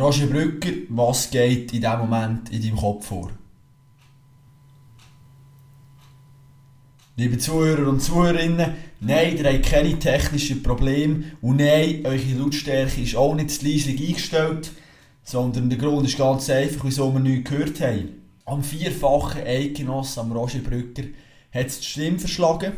Roger Brücker, was geht in diesem Moment in deinem Kopf vor? Liebe Zuhörer und Zuhörerinnen, nein, ihr habt keine technischen Probleme und nein, eure Lautstärke ist auch nicht zu leislich eingestellt, sondern der Grund ist ganz einfach, wieso wir nichts gehört haben. Am vierfachen Eidgenoss, am Roger Brücker, hat es die Stimme verschlagen.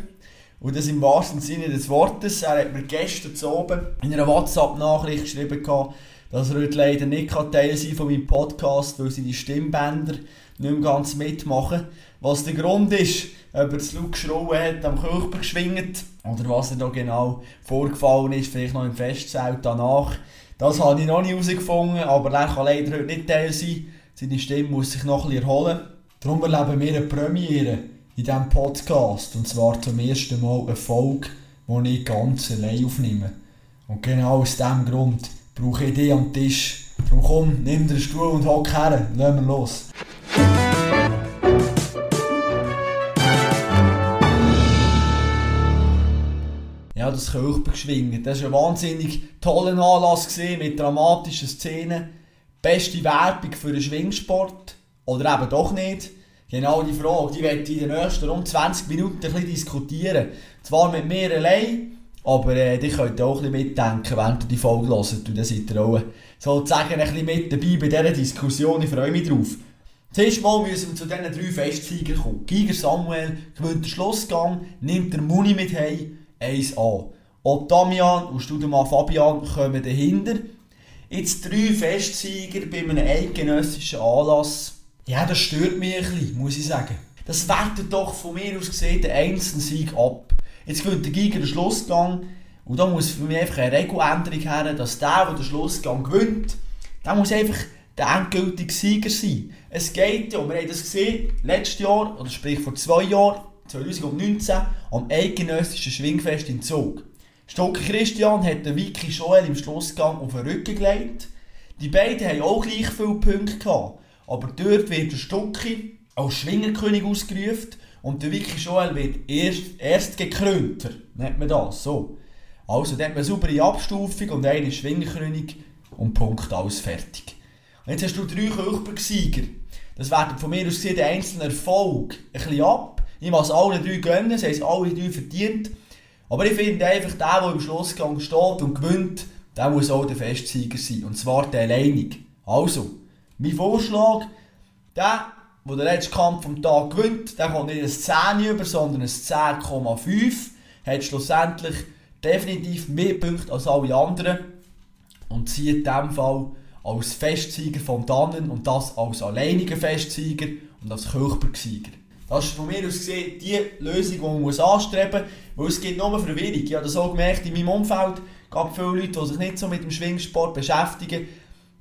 Und das im wahrsten Sinne des Wortes. Er hat mir gestern zu oben in einer WhatsApp-Nachricht geschrieben, dass er heute leider nicht Teil sein von meinem Podcast, weil seine Stimmbänder nicht mehr ganz mitmachen. Was der Grund ist, ob er zu laut geschrien hat, am Körper geschwingt oder was er da genau vorgefallen ist, vielleicht noch im Festzelt danach. Das habe ich noch nicht herausgefunden, aber er kann leider heute nicht Teil sein. Seine Stimme muss sich noch bisschen erholen. Darum erleben wir eine Premiere in diesem Podcast. Und zwar zum ersten Mal eine Folge, die ich ganz allein aufnehme. Und genau aus diesem Grund brauche ich dich am Tisch. Darum komm, nimm den Stuhl und hock her. Lassen wir los. Ja, das Kirchbergschwingen. Das war ein wahnsinnig toller Anlass mit dramatischen Szenen. Beste Werbung für den Schwingsport. Oder eben doch nicht. Genau die Frage, die werde ich in den nächsten rund 20 Minuten ein bisschen diskutieren. Zwar mit mir allein, aber äh, die könnt auch ein bisschen mitdenken, während ihr die Folge hört. Und dann seid ihr auch sozusagen ein bisschen mit dabei bei dieser Diskussion. Ich freue mich drauf. Zuerst mal müssen wir zu diesen drei Festsiegern kommen. Giger Samuel gewinnt den Schlussgang, nimmt der Muni mit heim, 1A. Auch Damian und Studemann Fabian kommen dahinter. Jetzt drei Festsieger bei einem eidgenössischen Anlass. Ja, das stört mich ein bisschen, muss ich sagen. Das wertet doch von mir aus gesehen den einzelnen Sieg ab. Jetzt gewinnt der Giger den Schlussgang und da muss für mich einfach eine Regeländerung her, dass der, der den Schlussgang gewinnt, der muss einfach der endgültige Sieger sein. Es geht ja, wir haben das gesehen, letztes Jahr, oder sprich vor zwei Jahren, 2019, am eidgenössischen Schwingfest in Zug. Stocke Christian hat den Vicky Joel im Schlussgang auf den Rücken gelegt. Die beiden haben auch gleich viele Punkte gehabt. Aber dort wird der Stocki als Schwingerkönig ausgerufen und der Vicky Joel wird erst, erst gekrönter, nennt man das, so. Also, da hat man eine saubere Abstufung und einer ist Schwingerkönig und Punkt, alles fertig. Und jetzt hast du drei Kirchberg-Sieger. Das werden von mir aus gesehen der einzelne Erfolg ein bisschen ab. Ich muss allen drei gönnen, sie haben alle drei verdient. Aber ich finde einfach, der, der im Schlussgang steht und gewinnt, der muss auch der Festsieger sein. Und zwar der alleinig. Also, mein Vorschlag, der der den letzten Kampf vom Tag gewinnt, der kommt nicht ein 10 über, sondern ein 10,5. Hat schlussendlich definitiv mehr Punkte als alle anderen und zieht in diesem Fall als Festsieger von Dannen und das als alleiniger Festsieger und als Kirchbergsieger. Das ist von mir aus gesehen die Lösung, die man muss anstreben muss, weil es gibt nur Verwirrung. Ich habe das auch gemerkt in meinem Umfeld, es gab viele Leute, die sich nicht so mit dem Schwingsport beschäftigen,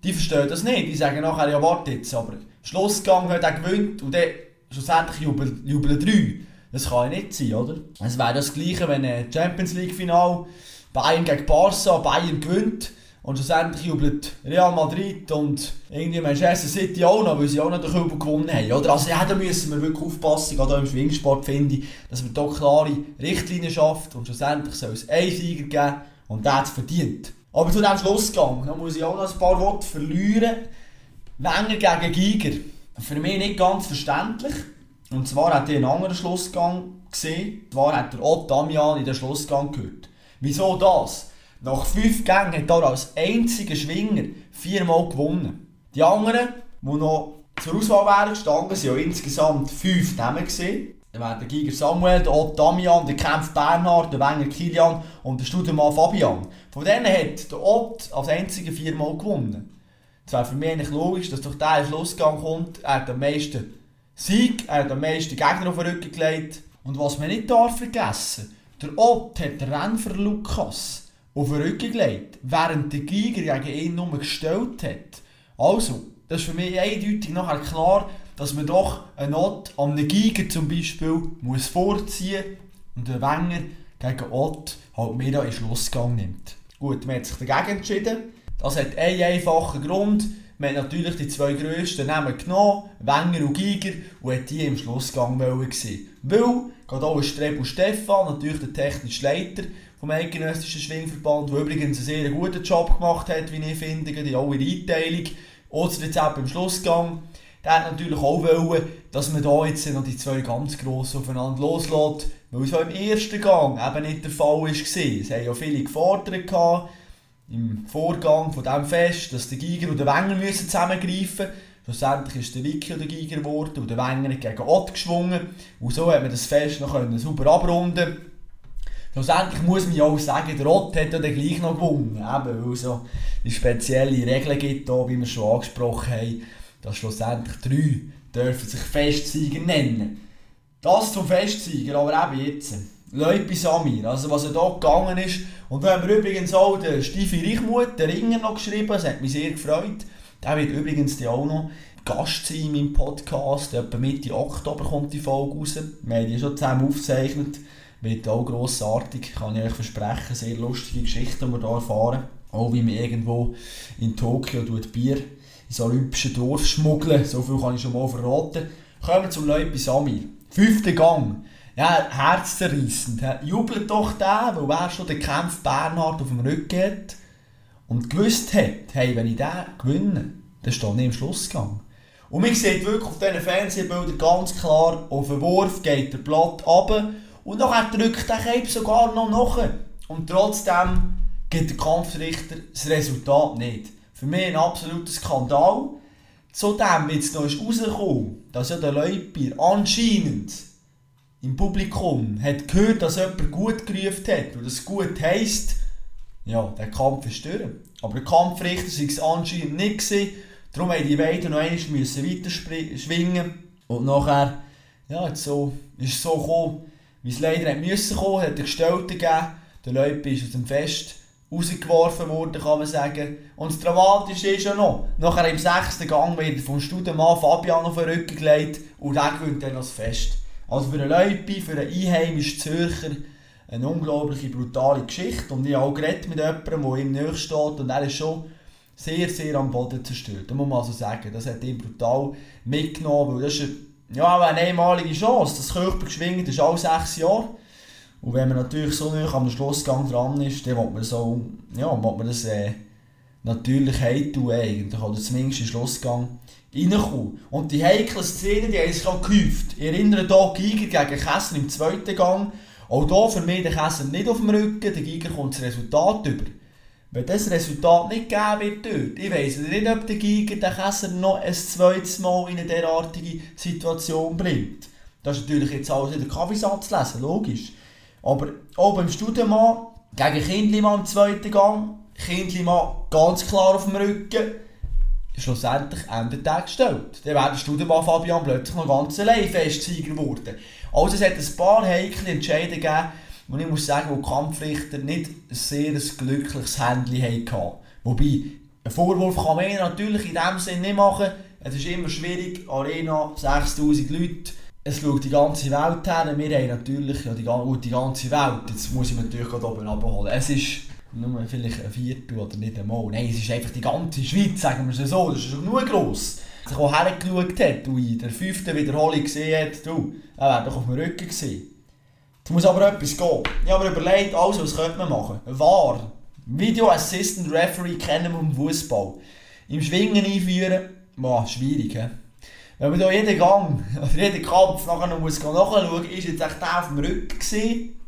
die verstehen das nicht. Die sagen nachher, ja warte jetzt, aber Schlussgang hat er gewinnt und dann schlussendlich jubeln, jubeln drei. Das kann ja nicht sein, oder? Es wäre das gleiche, wenn ein Champions League Final Bayern gegen Barca, Bayern gewinnt und schlussendlich jubelt Real Madrid und irgendwie Manchester City auch noch, weil sie auch noch den Kübel gewonnen haben. Oder? Also ja, da müssen wir wirklich aufpassen, gerade im Schwingsport finde ich, dass man hier klare Richtlinien schafft und schlussendlich soll es einen Sieger geben und der hat es verdient. Aber zu diesem Schlussgang, da muss ich auch noch ein paar Worte verlieren. Wenger gegen Giger. Für mich nicht ganz verständlich. Und zwar hat er einen anderen Schlussgang gesehen. Und zwar hat er auch Damian in den Schlussgang gehört. Wieso das? Nach fünf Gängen hat er als einziger Schwinger viermal gewonnen. Die anderen, die noch zur Auswahl wären gestanden, sind ja insgesamt fünf Namen gesehen. Wären der Giger Samuel, der Ott Damian, der Kempf Bernhard, der Wenger Kilian und der Studemann Fabian. Von denen hat der Ott als einziger viermal gewonnen. Es wäre für mich eigentlich logisch, dass durch den Schlussgang kommt, er hat am meisten Sieg, er hat am meisten Gegner auf den Rücken gelegt. Und was man nicht darf vergessen, der Ott hat den Rennen für Lukas auf den Rücken gelegt, während der Giger gegen ihn nur gestellt hat. Also, das ist für mich eindeutig nachher klar, dass man doch einen Ott an einem Giger zum Beispiel muss vorziehen und den Wenger gegen Ott halt mehr in Schlussgang nimmt. Gut, man hat sich dagegen entschieden. Das hat einen einfachen Grund. Man hat natürlich die zwei grössten Namen genommen, Wenger und Giger, und hat die im Schlussgang gesehen. Weil, gerade auch Streb und Stefan, natürlich der technische Leiter vom Eidgenössischen Schwingverband, der übrigens einen sehr guten Job gemacht hat, wie ich finde, die auch in Einteilung, oder jetzt auch beim Schlussgang. Der hat natürlich auch wollen, dass man da jetzt noch die zwei ganz grossen aufeinander loslässt, weil es auch im ersten Gang eben nicht der Fall war. Es haben ja viele gefordert im Vorgang von diesem Fest, dass der Giger und der Wenger müssen zusammengreifen müssen. Schlussendlich ist der Vicky der Giger geworden und der Wenger gegen Ott geschwungen. Und so hat man das Fest noch super abrunden Schlussendlich muss man ja auch sagen, der Ott hat ja dann gleich noch gewonnen. Eben, weil es so spezielle Regeln gibt, hier, wie wir schon angesprochen haben, dass schlussendlich drei dürfen sich Festsieger nennen. Das zum Festsieger, aber eben jetzt. Leute Samir, also was er hier gegangen ist. Und da haben wir übrigens auch den Stifi Reichmuth, den Ringer, noch geschrieben, das hat mich sehr gefreut. Der wird übrigens auch noch Gast sein in meinem Podcast. Etwa Mitte Oktober kommt die Folge raus. Wir haben die schon zusammen aufgezeichnet. Wird auch grossartig, kann ich euch versprechen. Sehr lustige Geschichten, die wir hier erfahren. Auch wie man irgendwo in Tokio Bier ins olympische Dorf schmuggeln. So viel kann ich schon mal verraten. Kommen wir zum Leute Samir. Fünfter Gang. Ja, herzzerreissend. Jubelt doch der, weil er schon den Kampf Bernhard auf dem Rücken hat und gewusst hat, hey, wenn ich den gewinne, dann stehe ich im Schlussgang. Und man sieht wirklich auf diesen Fernsehbildern ganz klar, auf den Wurf geht der Blatt runter und nachher drückt der Cape sogar noch nach. Und trotzdem gibt der Kampfrichter das Resultat nicht. Für mich ein absoluter Skandal. Zudem, jetzt noch ist rausgekommen, dass ja der Leupier anscheinend im Publikum hat gehört, dass jemand gut gerufen hat. Und das gut heisst, ja, der Kampf ist durch. Aber der Kampfrichter war es anscheinend nicht. Gewesen. Darum mussten die beiden noch einmal weiter schwingen. Und nachher, ja, jetzt so, ist es so gekommen, wie es leider hat müssen kommen, hat er Gestellte gegeben. Der Leute ist aus dem Fest rausgeworfen worden, kann man sagen. Und das Dramatische ist ja noch, nachher im sechsten Gang wird vom Studenmann Fabian auf den Rücken gelegt und der gewinnt dann das Fest. Also für einen Leute, für einen einheimischen Zürcher, eine unglaubliche, brutale Geschichte. Und ich habe auch geredet mit jemandem, der ihm nahe steht und er ist schon sehr, sehr am Boden zerstört. Das muss man also sagen. Das hat ihn brutal mitgenommen, weil das ist eine, ja, eine einmalige Chance. Das Körper geschwingt ist alle sechs Jahre. Und wenn man natürlich so nah am Schlussgang dran ist, dann will man, so, ja, will man das äh, natürlich heimtun eigentlich, oder zumindest im Schlussgang reinkommen. Und die heiklen Szenen, die haben sich auch gehäuft. Ich erinnere hier Giger gegen Kessler im zweiten Gang, auch hier für mich der Kessler nicht auf dem Rücken, der Giger kommt das Resultat über. Wenn das Resultat nicht gegeben wird dort, ich weiss nicht, ob der Giger den Kessler noch ein zweites Mal in eine derartige Situation bringt. Das ist natürlich jetzt alles in der Kaffeesatz lesen, logisch. Aber auch beim Studienmann gegen Kindlimann im zweiten Gang, Kindlimann ganz klar auf dem Rücken, schlussendlich Ende Tag gestellt. Dann wäre der Studienmann Fabian plötzlich noch ganz allein Festsieger geworden. Also es hat ein paar heikle Entscheidungen gegeben, und ich muss sagen, wo die Kampfrichter nicht ein sehr glückliches Händchen hatten. Wobei, einen Vorwurf kann man natürlich in dem Sinne nicht machen. Es ist immer schwierig, Arena, 6000 Leute, es schaut die ganze Welt her. Wir haben natürlich ja, die, die ganze Welt, jetzt muss ich natürlich gerade oben abholen. Es ist nur vielleicht ein Viertel oder nicht einmal. Nein, es ist einfach die ganze Schweiz, sagen wir es so. Das ist schon nur gross. Sich auch hergeschaut hat und in der fünften Wiederholung gesehen hat, du, er wäre doch auf dem Rücken gesehen. Es muss aber etwas gehen. Ich habe mir überlegt, also, was könnte man machen? War. Video Assistant Referee kennen wir im Fußball. Im Schwingen einführen, boah, schwierig, he? Wenn man da jeden Gang, oder jeden Kampf nachher noch muss nachschauen ist jetzt echt der auf dem Rücken gewesen,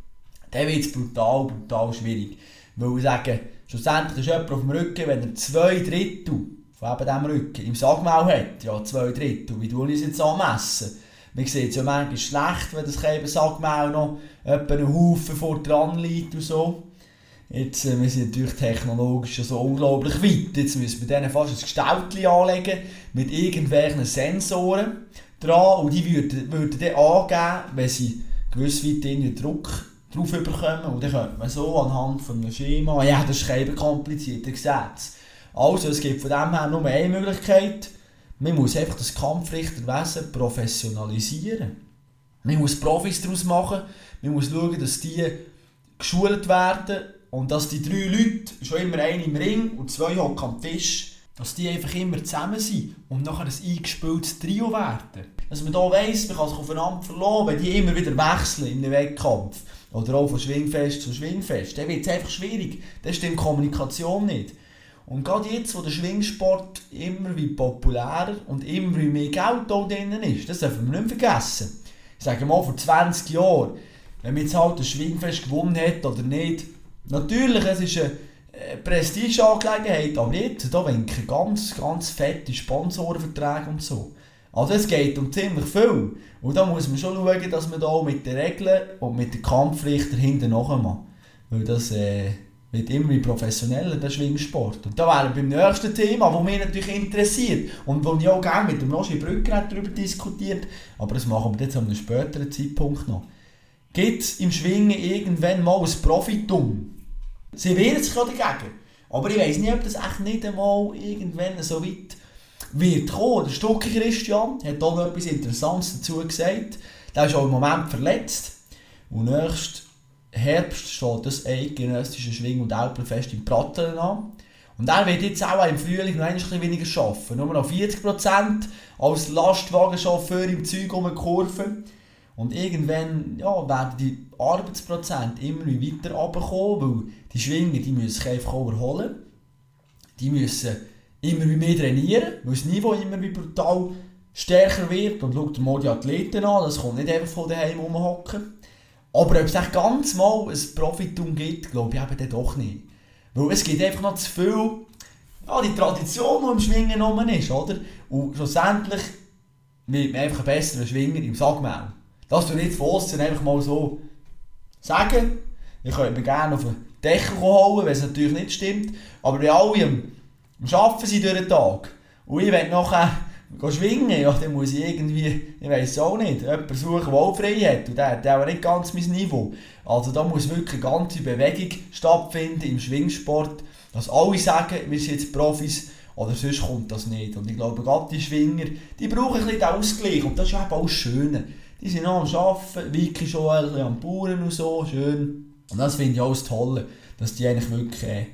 dann wird es brutal, brutal schwierig. Weil ich sage, schlussendlich ist jemand auf dem Rücken, wenn er zwei Drittel von eben diesem Rücken im Sagmau hat, ja, zwei Drittel, wie tue ich es jetzt anmessen? Man sieht es ja manchmal schlecht, wenn das Sagmau noch einen Haufen vor dran liegt und so. Jetzt, äh, wir sind natürlich technologisch so unglaublich weit. Jetzt müssen wir denen fast ein Gestaltchen anlegen mit irgendwelchen Sensoren dran und die würden, würden dann angeben, wenn sie gewiss weit in Druck drauf bekommen und dann könnte man so anhand von einem Schema, ja das ist kein komplizierter Gesetz. Also es gibt von dem her nur eine Möglichkeit, man muss einfach das Kampfrichterwesen professionalisieren. Man muss Profis daraus machen, man muss schauen, dass die geschult werden und dass die drei Leute, schon immer einer im Ring und zwei hocken am Tisch, dass die einfach immer zusammen sind und nachher ein eingespieltes Trio werden. Dass man hier weiss, man kann sich aufeinander verlassen, wenn die immer wieder wechseln in einem Wettkampf. oder auch von Schwingfest zu Schwingfest, dann wird es einfach schwierig. Dann stimmt Kommunikation nicht. Und gerade jetzt, wo der Schwingsport immer wie populärer und immer wie mehr Geld drin ist, das dürfen wir nicht vergessen. Ich sage mal, vor 20 Jahren, wenn man jetzt halt das Schwingfest gewonnen hat oder nicht, natürlich, es ist eine Prestigeangelegenheit, aber jetzt, da winken ganz, ganz fette Sponsorenverträge und so. Also es geht um ziemlich viel. Und da muss man schon schauen, dass man da auch mit den Regeln und mit den Kampfpflicht dahinter nachmacht. Weil das äh, wird immer professioneller, der Schwingsport. Und da wären wir beim nächsten Thema, das mich natürlich interessiert und wo ich auch gerne mit dem Roger Brücker darüber diskutiert, aber das machen wir jetzt an einem späteren Zeitpunkt noch. Gibt es im Schwingen irgendwann mal ein Profitum? Sie wehren sich ja dagegen. Aber ich weiß nicht, ob das echt nicht einmal irgendwann so weit wird kommen. Der Stucki Christian hat auch noch etwas Interessantes dazu gesagt. Der ist auch im Moment verletzt. Und nächsten Herbst steht das eidgenössische Schwing- und Alpenfest in Prattelen an. Und er wird jetzt auch im Frühling noch ein bisschen weniger arbeiten. Nur noch 40% als Lastwagenchauffeur im Zeug um die Kurve. Und irgendwann ja, werden die Arbeitsprozente immer weiter runterkommen, weil die Schwinger die müssen sich einfach überholen. Die müssen immer mehr trainieren, weil das Niveau immer brutal stärker wird. Und schaut mal die Athleten an, das kommt nicht einfach von daheim rumhocken. Aber ob es echt ganz mal ein Profitum gibt, glaube ich eben doch nicht. Weil es gibt einfach noch zu viel, ja, die Tradition, die im Schwingen rum ist, oder? Und schlussendlich wird man einfach ein besserer Schwinger im Sagmau. Das du nicht von außen einfach mal so sagen. Ich könnte mir gerne auf den Deckel holen, wenn es natürlich nicht stimmt. Aber wenn alle am, am Arbeiten sind durch den Tag und ich will nachher schwingen, ja, dann muss ich irgendwie, ich weiß es auch nicht, jemanden suchen, der auch frei hat. Und der hat auch nicht ganz mein Niveau. Also da muss wirklich eine ganze Bewegung stattfinden im Schwingsport, dass alle sagen, wir sind jetzt Profis, oder sonst kommt das nicht. Und ich glaube, gerade die Schwinger, die brauchen ein bisschen den Ausgleich. Und das ist eben auch das Schöne. Die sind noch am Arbeiten, Vicky schon ein bisschen am Bauern und so, schön. Und das finde ich auch das Tolle, dass die eigentlich wirklich, äh,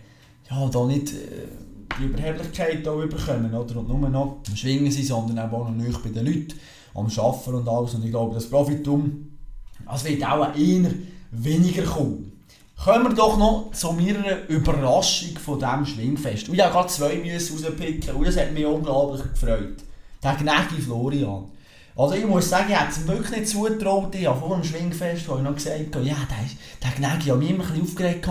ja, da nicht... Äh, die Überheblichkeit hier bekommen, oder? Und nur noch am Schwingen sind, sondern auch noch nicht bei den Leuten, am Arbeiten und alles. Und ich glaube, das Profitum, das wird auch eher weniger kommen. Kommen wir doch noch zu meiner Überraschung von diesem Schwingfest. Und ich habe gerade zwei rauspicken und das hat mich unglaublich gefreut. Der Gnägi Florian. Also ich muss sagen, ich hätte es wirklich nicht zugetraut. Ich habe vor dem Schwingfest habe ich noch gesagt, ja, der, der Gnägi hat mich immer ein bisschen aufgeregt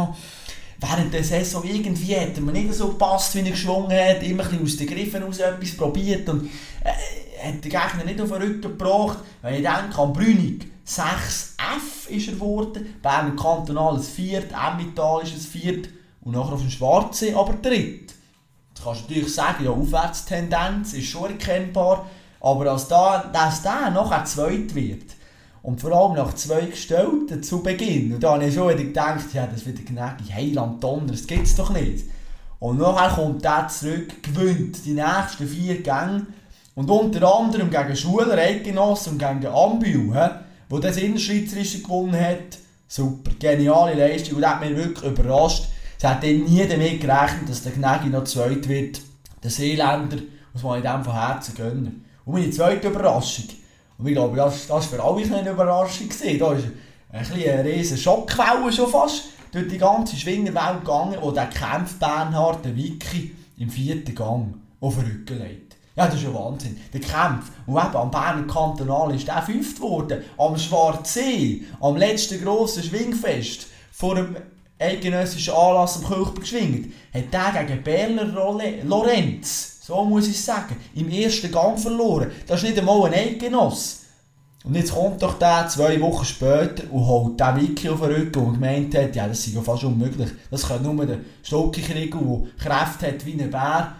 während der Saison irgendwie hat er mir nicht so gepasst, wie er geschwungen hat, immer ein aus den Griffen aus etwas probiert und äh, hat den Gegner nicht auf den Rücken gebracht. Wenn ich denke an Brünig, 6F ist er geworden, Bern Kantonal ein Viert, Emmental ist ein Viert und nachher auf dem Schwarze aber Dritt. Jetzt kannst du natürlich sagen, ja, Aufwärtstendenz ist schon erkennbar, aber als da, dass der nachher Zweit wird, und vor allem nach zwei Gestellten zu Beginn. Und da habe ich schon wieder gedacht, ja, das wird gnädig, Heiland Donner, das gibt es doch nicht. Und nachher kommt der zurück, gewinnt die nächsten vier Gänge. Und unter anderem gegen Schuler, Eidgenossen und gegen Ambühl, wo das Innerschweizerische gewonnen hat. Super, geniale Leistung. Und das hat mich wirklich überrascht. Es hat nie damit gerechnet, dass der Gnägi noch zweit wird. Der Seeländer muss man in dem von Herzen gönnen. Und meine zweite Überraschung. Und ich glaube, das, war für alle eine Überraschung. Gewesen. Da ist ein eine riesige Schockwelle schon fast durch die ganze Schwingerwelt gegangen, wo der kämpft Bernhard, der Vicky, im vierten Gang auf den Rücken legt. Ja, das ist ja Wahnsinn. Der Kampf. Und eben am Berner Kantonal ist der fünft geworden. Am Schwarzsee, am letzten grossen Schwingfest, vor dem eidgenössischen Anlass am Kirchberg geschwingt, hat der gegen Berner Lorenz so muss ich sagen. Im ersten Gang verloren. Das ist nicht einmal ein Eidgenoss. Und jetzt kommt doch der zwei Wochen später und holt den Wiki auf den Rücken und gemeint hat, ja, das ist ja fast unmöglich. Das kann nur der Stocki-Krieger, der Kräfte hat wie ein Bär.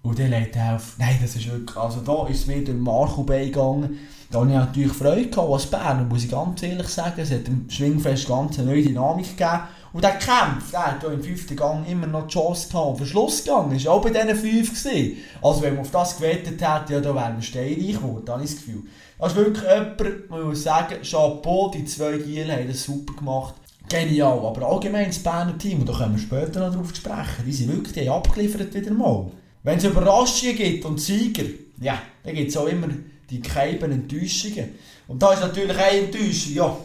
Und dann lädt er auf. Nein, das ist wirklich, also da ist mir durch Marco gegangen. Da habe ich natürlich Freude gehabt als Berner, muss ich ganz ehrlich sagen. Es hat dem Schwingfest ganz eine neue Dynamik gegeben. Und der Kampf, der hat ja im fünften Gang immer noch die Chance gehabt. Der Schlussgang war auch bei diesen fünf. Gewesen. Also wenn man auf das gewettet hätte, ja, da wären wir steinreich geworden, habe ich das Gefühl. Das ist wirklich jemand, man muss sagen, Chapeau, die zwei Gielen haben das super gemacht. Genial, aber allgemein das Berner Team, und da können wir später noch darauf sprechen, die sind wirklich die haben abgeliefert wieder mal. Wenn es Überraschungen gibt und Sieger, ja, dann gibt es auch immer die geheimen Enttäuschungen. Und da ist natürlich eine Enttäuschung, ja,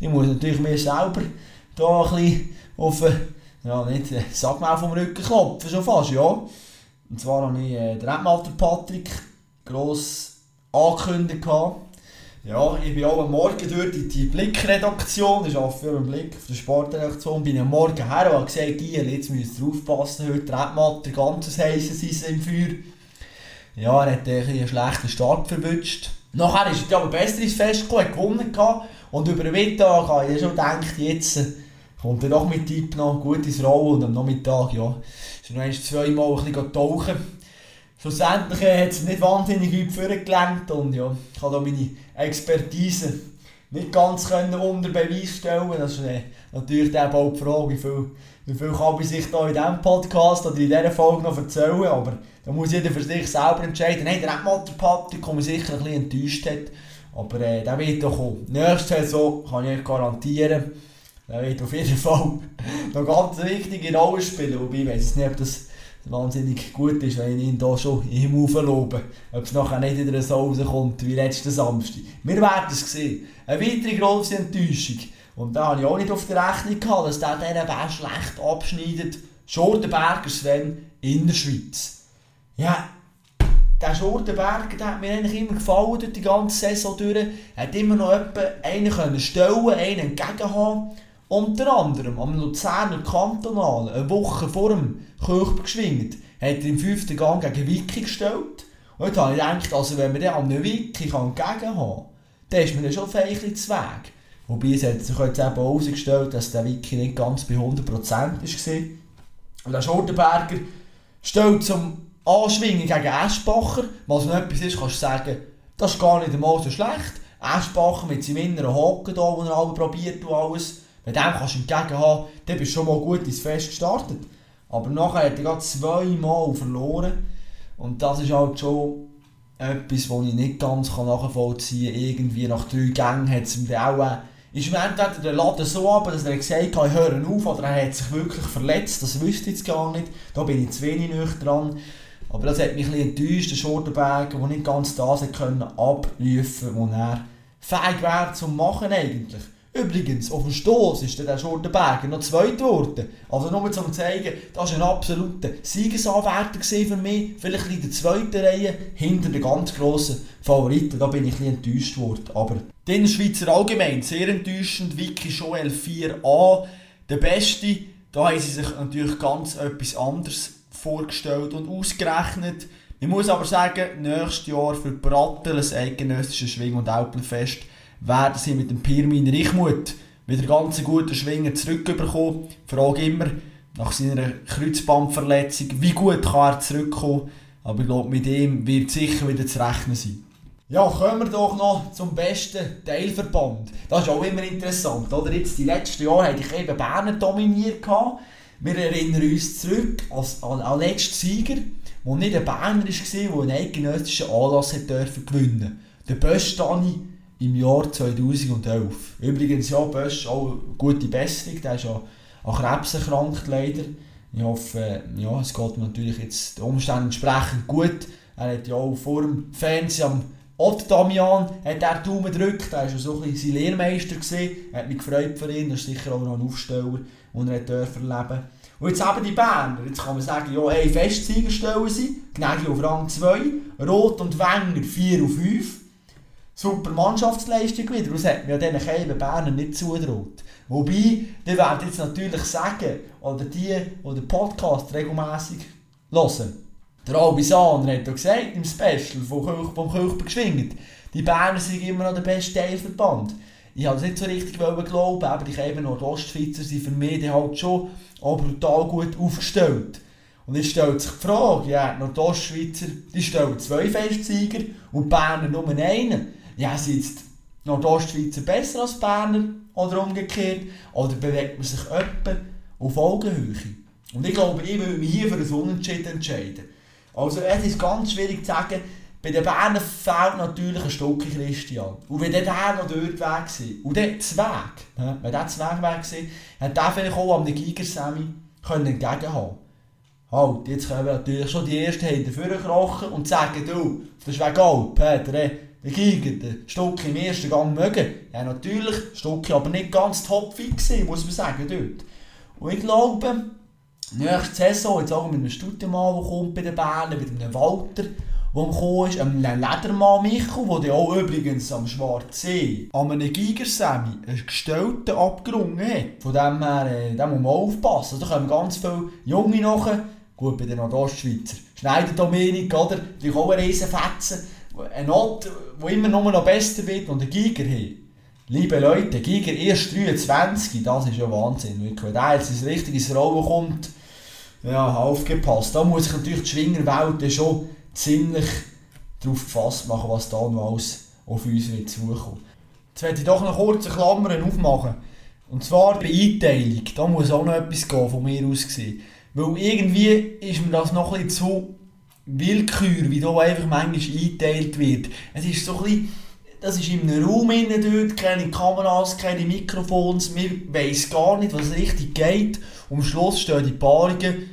Ich muss natürlich mir selber da ein bisschen auf, ja nicht, sag mal vom Rücken klopfen, schon fast, ja. Und zwar habe ich äh, den Redmatter Patrick gross angekündigt. Ja, ich bin auch am Morgen durch in die Blickredaktion, ich arbeite für einen Blick auf der Sportredaktion, bin am Morgen her und habe gesagt, Giel, jetzt müsst ihr aufpassen, heute Redmatter ganzes heißes Eisen im Feuer. Ja, er hat einen, einen schlechten Start verwünscht. Nachher ist er aber besser ins Fest gekommen, gewonnen gehabt. Und über den Mittag habe ich schon gedacht, jetzt kommt er doch mit Typ noch gut ins Rollen und am Nachmittag, ja, ist noch zweimal ein bisschen tauchen. Schlussendlich äh, hat es nicht wahnsinnig weit vorgelenkt und ja, ich habe da meine Expertise nicht ganz können unter Beweis stellen. Das ist äh, natürlich dann auch die Frage, wie viel, wie viel kann man sich da in diesem Podcast oder in dieser Folge noch erzählen. Aber da muss jeder für sich selber entscheiden. Nein, der Redmatter Patrick, der mich sicher ein bisschen enttäuscht hat. Aber äh, der wird doch kommen. Nächste Saison kann ich euch garantieren, der wird auf jeden Fall noch ganz wichtige Rolle spielen. Wobei, ich weiß nicht, ob das wahnsinnig gut ist, wenn ich ihn hier schon im Himmel lobe. Ob es nachher nicht wieder so rauskommt wie letzten Samstag. Wir werden es sehen. Eine weitere grosse Enttäuschung. Und da habe ich auch nicht auf der Rechnung gehabt, dass der diesen Bär schlecht abschneidet. Schortenberger Sven in der Schweiz. Ja, der Schortenberger der hat mir eigentlich immer gefallen durch die ganze Saison durch. Er hat immer noch einen können stellen, einen entgegen haben. Unter anderem am Luzerner Kantonal, eine Woche vor dem Kirchberg geschwingt, hat er im fünften Gang gegen Wiki gestellt. Und dann habe ich gedacht, also wenn man den an einem Wiki entgegen kann, dann ist man dann schon feindlich zu Weg. Wobei es hat sich jetzt eben herausgestellt, dass der Wiki nicht ganz bei 100% war. Und der Schortenberger stellt zum Anschwingen gegen Eschbacher, was noch etwas ist, kannst du sagen, das ist gar nicht einmal so schlecht. Eschbacher mit seinem inneren Haken da, wo er alle probiert und alles. Wenn dem kannst du entgegenhaben, dann bist du schon mal gut ins Fest gestartet. Aber nachher hat er gerade zweimal verloren. Und das ist halt schon etwas, was ich nicht ganz nachvollziehen kann. Irgendwie nach drei Gängen hat es ihm dann auch... Ist mir entweder der Laden so ab, dass er gesagt hat, ich höre auf, oder er hat sich wirklich verletzt. Das wüsste ich jetzt gar nicht. Da bin ich zu wenig dran. Aber das hat mich ein bisschen enttäuscht, der Schortenberger, der nicht ganz das können konnte, was er fähig wäre zu machen eigentlich. Übrigens, auf dem Stoß ist der Schortenberger noch zweit geworden. Also nur um zu zeigen, das war ein absoluter Siegesanwärter für mich. Vielleicht in der zweiten Reihe, hinter den ganz grossen Favoriten. Da bin ich ein enttäuscht worden. Aber den Schweizer allgemein, sehr enttäuschend. Vicky Joel 4a, der Beste. Da haben sie sich natürlich ganz etwas anderes vorgestellt und ausgerechnet. Ich muss aber sagen, nächstes Jahr für Brattel, ein eidgenössisches Schwing- und Alpenfest, werden sie mit dem Pirmin Reichmuth wieder ganz guten Schwinger zurückbekommen. Ich frage immer nach seiner Kreuzbandverletzung, wie gut kann er zurückkommen. Aber ich glaube, mit ihm wird sicher wieder zu rechnen sein. Ja, kommen wir doch noch zum besten Teilverband. Das ist auch immer interessant, oder? Jetzt, die letzten Jahre hatte ich eben Berner dominiert. Wir erinnern uns zurück als, an, den letzten Sieger, der nicht ein Berner war, der einen eidgenössischen Anlass gewinnen durfte. Der Böstani im Jahr 2011. Übrigens, ja, Bösch auch gute Besserung, der ist ja an Krebs erkrankt leider. Ich hoffe, ja, es geht natürlich jetzt den Umständen entsprechend gut. Er hat ja auch vor dem Fernsehen am Ott Damian hat er Daumen gedrückt, er war ja so ein sein Lehrmeister. Gewesen. Er hat mich gefreut für ihn, das ist sicher auch noch ein Aufsteller, den er erleben Und jetzt eben die Berner, jetzt kann man sagen, ja, hey, Festsieger stellen sie, Gnägi auf Rang 2, Rot und Wenger 4 auf 5 super Mannschaftsleistung wieder. Das hat mir ja diesen Keiben Berner nicht zutraut. Wobei, die werden jetzt natürlich sagen, oder die, die den Podcast regelmäßig hören, der Albi Sahner hat ja gesagt im Special vom, Kirchberg geschwingt, die Berner sind immer noch der beste Teilverband. Ich habe es nicht so richtig glauben, aber die Keiben Nordostschweizer sind für mich halt schon auch brutal gut aufgestellt. Und jetzt stellt sich die Frage, ja, Nordostschweizer, die stellen zwei Festsieger und Berner nur einen ja, sind jetzt Nordostschweizer besser als Berner oder umgekehrt? Oder bewegt man sich etwa auf Augenhöhe? Und ich glaube, ich würde mich hier für ein Unentschieden entscheiden. Also es ist ganz schwierig zu sagen, bei den Berner fehlt natürlich ein Stück Christian. Und wenn der noch dort weg war, und der Zweig, wenn der Zweig weg war, hat der vielleicht auch am Gigersemi entgegenhaben Halt, jetzt wir natürlich schon die ersten Hände vorkrochen und sagen, du, das ist wegen Alp, der den Giger, den Stucki im ersten Gang mögen. Ja, natürlich, Stucki aber nicht ganz topfit gewesen, muss man sagen, dort. Und ich glaube, nächste Saison, jetzt auch mit einem Studienmann, der kommt bei den Bären, mit einem Walter, der gekommen ist, einem Ledermann Michael, der auch übrigens am Schwarzsee an einem Gigersemi einen Gestellten abgerungen hat. Von dem her, äh, da muss man aufpassen. Also, da kommen ganz viele Junge nachher, gut bei den Nordostschweizer. Schneider Dominik, oder? Natürlich auch ein Riesenfetzen. Ein Not, der immer nur noch besser wird und ein Giger hat. Liebe Leute, Giger erst 23, das ist ja Wahnsinn. Wenn der jetzt ins richtige Rollen kommt, ja, aufgepasst. Da muss ich natürlich die Schwingerwelt schon ziemlich darauf gefasst machen, was da noch alles auf uns wird zukommen. Jetzt werde ich doch noch kurze Klammern aufmachen. Und zwar bei Einteilung. Da muss auch noch etwas gehen, von mir aus gesehen. Weil irgendwie ist mir das noch bisschen zu willkür, wie da einfach manchmal eingeteilt wird. Es ist so ein bisschen, das ist in einem Raum innen dort, keine Kameras, keine Mikrofons, man weiss gar nicht, was richtig geht. Und am Schluss stehen die Paarungen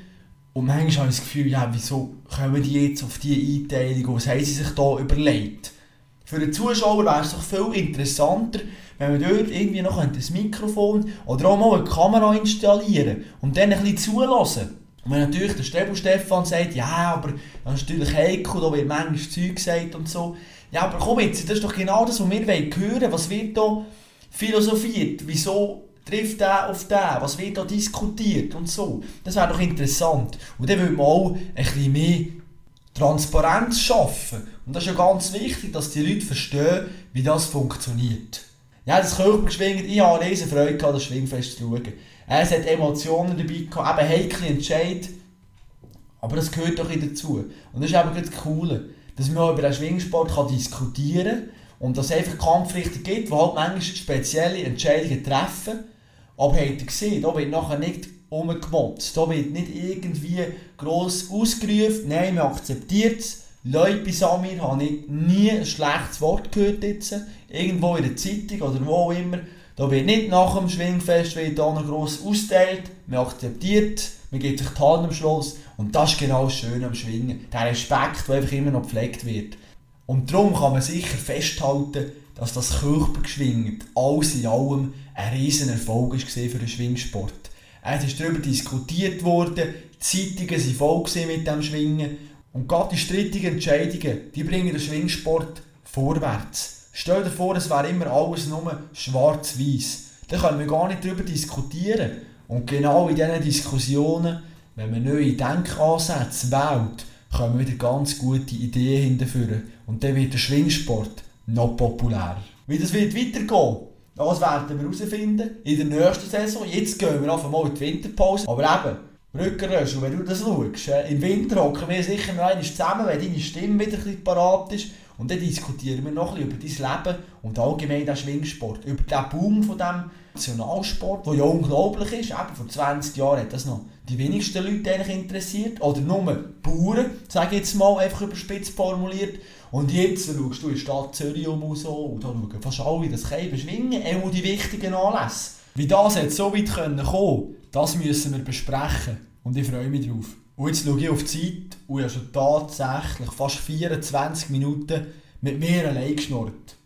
und manchmal habe ich das Gefühl, ja, wieso kommen die jetzt auf diese Einteilung, was haben sie sich da überlegt? Für den Zuschauer wäre es doch viel interessanter, wenn man dort irgendwie noch ein Mikrofon oder auch mal eine Kamera installieren und dann ein bisschen zulassen. Und wenn natürlich der Stebel Stefan sagt, ja, aber das ist natürlich heikel, da wird manchmal Zeug gesagt und so. Ja, aber komm jetzt, das ist doch genau das, was wir hören wollen. Was wird da philosophiert? Wieso trifft der auf den? Was wird da diskutiert und so? Das wäre doch interessant. Und dann würde man auch ein bisschen mehr Transparenz schaffen. Und das ist ja ganz wichtig, dass die Leute verstehen, wie das funktioniert. Ja, das Körpergeschwingt, ich habe eine riesen Freude gehabt, das Schwingfest zu schauen. Es hat Emotionen dabei gehabt, eben heikle Entscheid. Aber das gehört doch dazu. Und das ist eben das Coole, dass man über den Schwingsport kann diskutieren kann und dass es einfach Kampfrichter gibt, die halt manchmal spezielle Entscheidungen treffen. Aber habt ihr gesehen, da wird nachher nicht umgemotzt, da wird nicht irgendwie gross ausgerufen, nein, man akzeptiert es. Leute bei Samir habe ich nie ein schlechtes Wort gehört jetzt, irgendwo in der Zeitung oder wo auch immer. Da wird nicht nach dem Schwingfest wird da noch gross austeilt, man akzeptiert, man gibt sich die Hand am Schluss und das ist genau das Schöne am Schwingen. Der Respekt, der einfach immer noch gepflegt wird. Und darum kann man sicher festhalten, dass das Körpergeschwingt alles in allem ein riesen Erfolg war für den Schwingsport. Es ist darüber diskutiert worden, die Zeitungen waren voll mit dem Schwingen und gerade die strittigen Entscheidungen, die bringen den Schwingsport vorwärts. Stell dir vor, es wäre immer alles nur schwarz-weiß. Dann können wir gar nicht darüber diskutieren. Und genau in diesen Diskussionen, wenn man neue Denkansätze wählt, kommen wieder ganz gute Ideen hinterführen. Und dann wird der Schwingsport noch populärer. Wie das wird weitergehen, das werden wir herausfinden in der nächsten Saison. Jetzt gehen wir einfach mal in die Winterpause. Aber eben, Rückenröschel, wenn du das schaust, äh, im Winter hocken wir sicher noch einmal zusammen, wenn deine Stimme wieder ein bisschen parat ist. Und dann diskutieren wir noch ein bisschen über dein Leben und allgemein den Schwingsport. Über den Boom von diesem Nationalsport, der ja unglaublich ist. Eben vor 20 Jahren hat das noch die wenigsten Leute interessiert. Oder nur Bauern, sage ich jetzt mal, einfach überspitzt formuliert. Und jetzt schaust du in die Stadt Zürich um und so, und da schauen fast alle das Käben schwingen, auch die wichtigen Anlässe. Wie das jetzt so weit kommen können, das müssen wir besprechen. Und ich freue mich drauf. Und jetzt schaue ich auf die Zeit und ich habe schon tatsächlich fast 24 Minuten mit mir allein geschnurrt.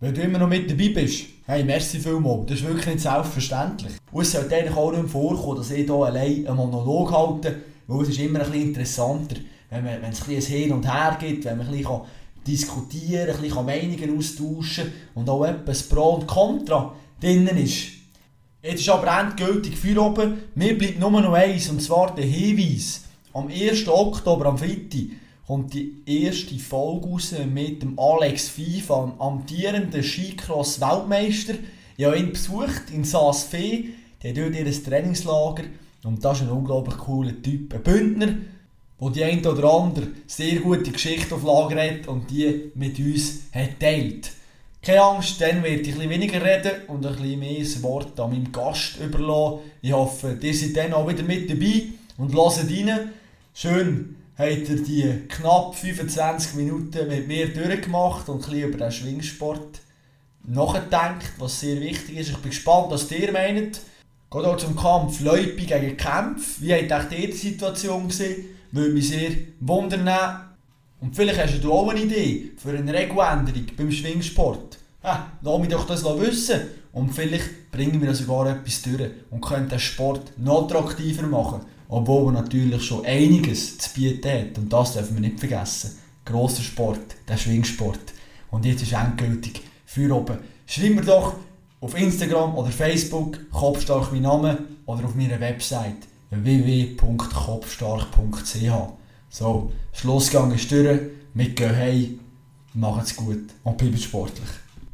Wenn du immer noch mit dabei bist, hey, merci vielmals. Das ist wirklich nicht selbstverständlich. Und es sollte eigentlich auch nicht vorkommen, dass ich hier allein einen Monolog halte, weil es ist immer ein bisschen interessanter, wenn, man, wenn es ein bisschen Hin und Her gibt, wenn man ein bisschen diskutieren, ein bisschen Meinungen austauschen und auch etwas Pro und Contra drinnen ist. Jetzt ist aber endgültig für oben. Mir bleibt nur noch eins, und zwar der Hinweis. Am 1. Oktober, am Freitag, kommt die erste Folge raus mit dem Alex FIFA, amtierenden Skicross-Weltmeister. Ich habe ihn besucht in Saas-Fee. Der hat dort ihr Trainingslager. Und das ist ein unglaublich cooler Typ. Ein Bündner, der die ein oder andere sehr gute Geschichte auf Lager hat und die mit uns hat teilt. Keine Angst, dann werde ich ein weniger reden und ein bisschen mehr das Wort an meinem Gast überlassen. Ich hoffe, ihr seid dann auch wieder mit dabei und hört rein. Schön habt ihr die knapp 25 Minuten mit mir durchgemacht und ein über den Schwingsport nachgedacht, was sehr wichtig ist. Ich bin gespannt, was ihr meint. Geht auch zum Kampf Leupi gegen Kämpf. Wie habt ihr die Situation gesehen? Würde mich sehr wundern. Und vielleicht hast du auch eine Idee für eine Regeländerung beim Schwingsport. Ha, lass mich doch das wissen. Und vielleicht bringen wir sogar etwas durch und können den Sport noch attraktiver machen. Obwohl er natürlich schon einiges zu bieten hat. Und das dürfen wir nicht vergessen. Grosser Sport, der Schwingsport. Und jetzt ist endgültig für oben. Schreib mir doch auf Instagram oder Facebook Kopfstark mein Name oder auf meiner Website www.kopfstark.ch. So, Schlussgang ist durch. Wir gehen heim, machen es gut und bleiben sportlich.